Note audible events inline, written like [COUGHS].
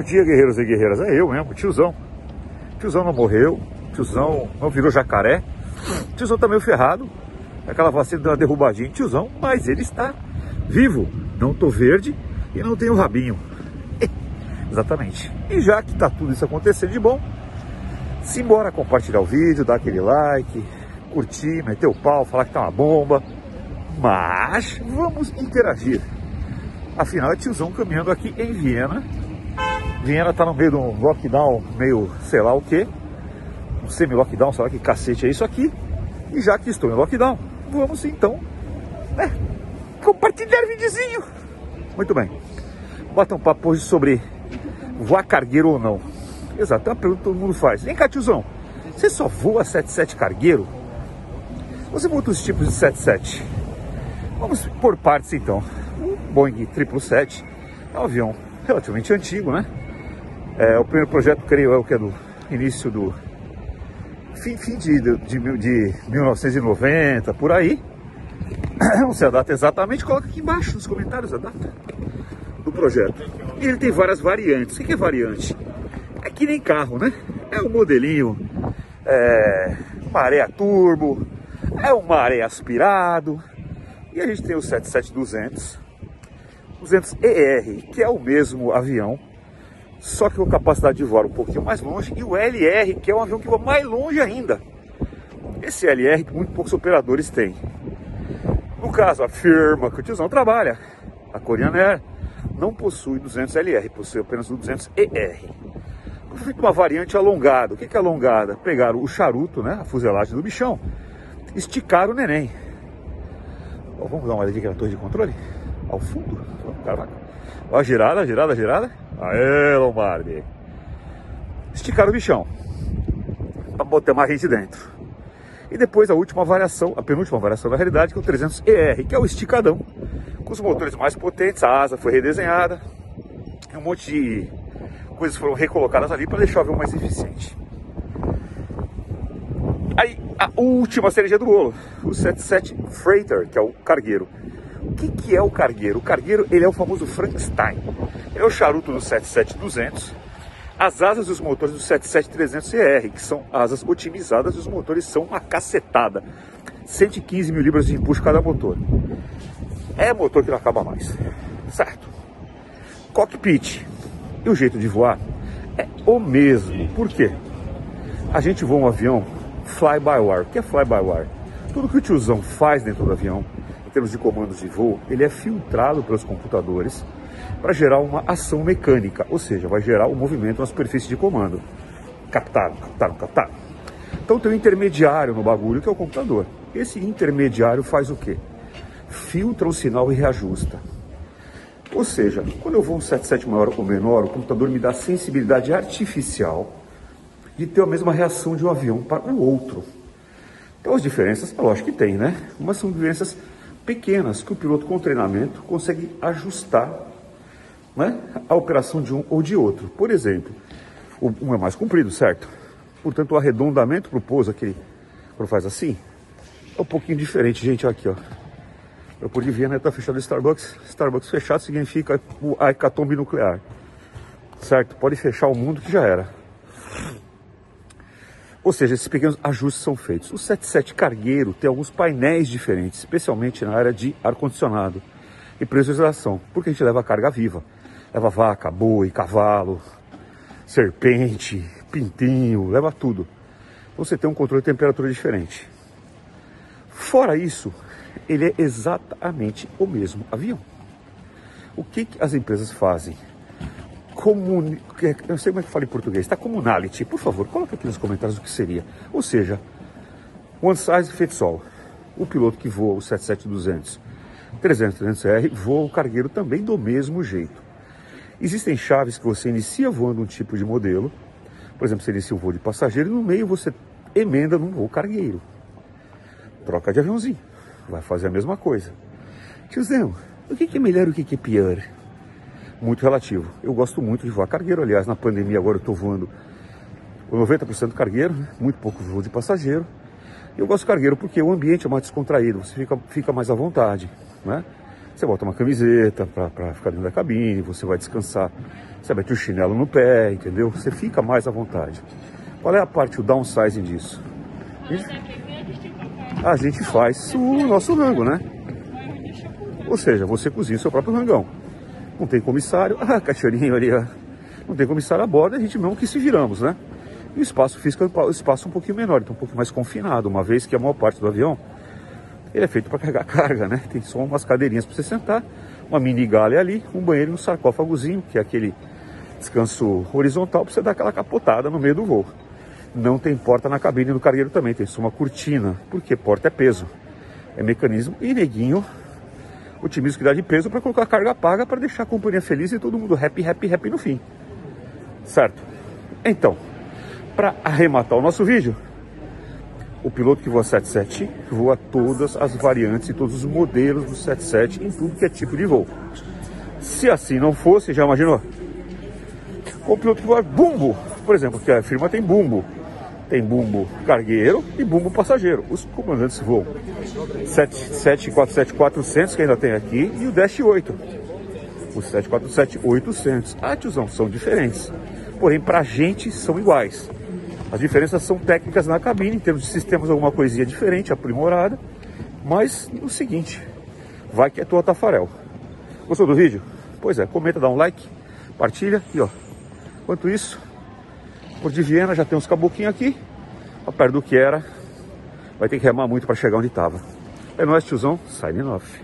Bom dia, guerreiros e guerreiras. É eu mesmo, tiozão. Tiozão não morreu, tiozão não virou jacaré. Tiozão tá meio ferrado. Aquela vacina deu uma derrubadinha em tiozão, mas ele está vivo. Não tô verde e não tenho rabinho. [LAUGHS] Exatamente. E já que tá tudo isso acontecendo de bom, simbora compartilhar o vídeo, dar aquele like, curtir, meter o pau, falar que tá uma bomba. Mas vamos interagir. Afinal, é tiozão caminhando aqui em Viena. Viena tá no meio de um lockdown, meio sei lá o que. Um semi-lockdown, sei lá que cacete é isso aqui. E já que estou em lockdown, vamos então né, compartilhar videozinho. Muito bem. Bota um papo hoje sobre voar cargueiro ou não. Exato, é uma pergunta que todo mundo faz. Vem cá, tiozão, você só voa 77 cargueiro? Você voa outros tipos de 77? Vamos por partes então. O Boeing 777 é um avião relativamente antigo, né? É, o primeiro projeto, creio eu, que é do início do fim, fim de, de, de 1990, por aí. [COUGHS] Não sei a data exatamente, coloca aqui embaixo nos comentários a data do projeto. E ele tem várias variantes. O que é variante? É que nem carro, né? É um modelinho é, maré turbo, é um maré aspirado. E a gente tem o 77200, 200ER, que é o mesmo avião, só que com capacidade de voar um pouquinho mais longe, e o LR, que é um avião que voa mais longe ainda. Esse LR que muito poucos operadores têm. No caso, a firma que o tiozão trabalha, a Korean Air, não possui 200LR, possui apenas o 200ER. Foi feita uma variante alongada. O que é alongada? Pegaram o charuto, né, a fuselagem do bichão, esticaram o neném. vamos dar uma olhadinha aqui na torre de controle? Ao fundo. Ó, a girada, girada, girada. Aê, Lombardi. Esticaram o bichão. Para botar mais gente dentro. E depois a última variação, a penúltima variação da realidade, que é o 300ER, que é o esticadão com os motores mais potentes, a asa foi redesenhada, um monte de coisas foram recolocadas ali para deixar o avião mais eficiente. Aí, a última cereja do bolo, o 77 Freighter, que é o cargueiro. O que, que é o cargueiro? O cargueiro ele é o famoso Frankenstein. É o charuto do 77200, as asas e os motores do 77300CR, que são asas otimizadas e os motores são uma cacetada. 115 mil libras de empuxo cada motor é motor que não acaba mais, certo? Cockpit e o jeito de voar é o mesmo. Por quê? A gente voa um avião fly-by-wire. O que é fly-by-wire? Tudo que o tiozão faz dentro do avião, em termos de comandos de voo, ele é filtrado pelos computadores para gerar uma ação mecânica, ou seja, vai gerar o um movimento na superfície de comando. Captado, captado, captado. Então tem um intermediário no bagulho que é o computador. Esse intermediário faz o quê? filtra o sinal e reajusta. Ou seja, quando eu vou um 77 maior ou menor, o computador me dá sensibilidade artificial de ter a mesma reação de um avião para o outro. Então as diferenças, é lógico que tem, né? Mas são diferenças pequenas que o piloto com treinamento consegue ajustar né, a operação de um ou de outro. Por exemplo, um é mais comprido, certo? Portanto, o arredondamento para o pouso, aquele quando faz assim, é um pouquinho diferente, gente, aqui, ó. Eu pude ver, né? Tá fechado o Starbucks. Starbucks fechado significa a hecatombe nuclear. Certo? Pode fechar o mundo que já era. Ou seja, esses pequenos ajustes são feitos. O 77 cargueiro tem alguns painéis diferentes, especialmente na área de ar-condicionado e pressurização, porque a gente leva carga viva. Leva vaca, boi, cavalo, serpente, pintinho, leva tudo. Você tem um controle de temperatura diferente. Fora isso, ele é exatamente o mesmo avião. O que, que as empresas fazem? Comun... Eu não sei como é que fala em português, está comunality. Por favor, coloca aqui nos comentários o que seria. Ou seja, one size fits all. O piloto que voa o 77200 300-300R voa o cargueiro também do mesmo jeito. Existem chaves que você inicia voando um tipo de modelo, por exemplo, você inicia um voo de passageiro e no meio você emenda num voo cargueiro. Troca de aviãozinho vai fazer a mesma coisa. Tiozão, o que, é melhor e o que, é pior? Muito relativo. Eu gosto muito de voar cargueiro, aliás, na pandemia agora eu estou voando 90% cargueiro, né? muito pouco voo de passageiro. Eu gosto de cargueiro porque o ambiente é mais descontraído, você fica, fica mais à vontade, né? Você bota uma camiseta para ficar dentro da cabine, você vai descansar, você mete o chinelo no pé, entendeu? Você fica mais à vontade. Qual é a parte, o downsizing disso? A gente, a gente faz o nosso rango, né? Ou seja, você cozinha o seu próprio rangão. Não tem comissário, [LAUGHS] ah, cachorrinho ali, não tem comissário a bordo, a gente mesmo que se viramos, né? E o espaço físico é um espaço um pouquinho menor, então um pouquinho mais confinado, uma vez que a maior parte do avião ele é feito para carregar [LAUGHS] carga, né? Tem só umas cadeirinhas para você sentar, uma mini galha ali, um banheiro e um sarcófagozinho, que é aquele descanso horizontal para você dar aquela capotada no meio do voo. Não tem porta na cabine do cargueiro também, tem só uma cortina, porque porta é peso. É mecanismo e neguinho otimiza que dá de peso para colocar carga paga para deixar a companhia feliz e todo mundo happy, happy, happy no fim. Certo? Então, para arrematar o nosso vídeo, o piloto que voa 77 voa todas as variantes e todos os modelos do 77 em tudo que é tipo de voo. Se assim não fosse, já imaginou? O piloto que voa bumbo, por exemplo, que a firma tem bumbo. Tem bumbo cargueiro e bumbo passageiro. Os comandantes voam 747-400 que ainda tem aqui e o Dash 8. O 747-800. Ah, tiozão, são diferentes. Porém, pra gente são iguais. As diferenças são técnicas na cabine, em termos de sistemas, alguma coisinha diferente, aprimorada. Mas o seguinte, vai que é tua Tafarel. Gostou do vídeo? Pois é, comenta, dá um like, partilha e ó. Enquanto isso, por de Viena já tem uns caboquinhos aqui, a perto do que era. Vai ter que remar muito para chegar onde estava. É nóis, tiozão, signing off.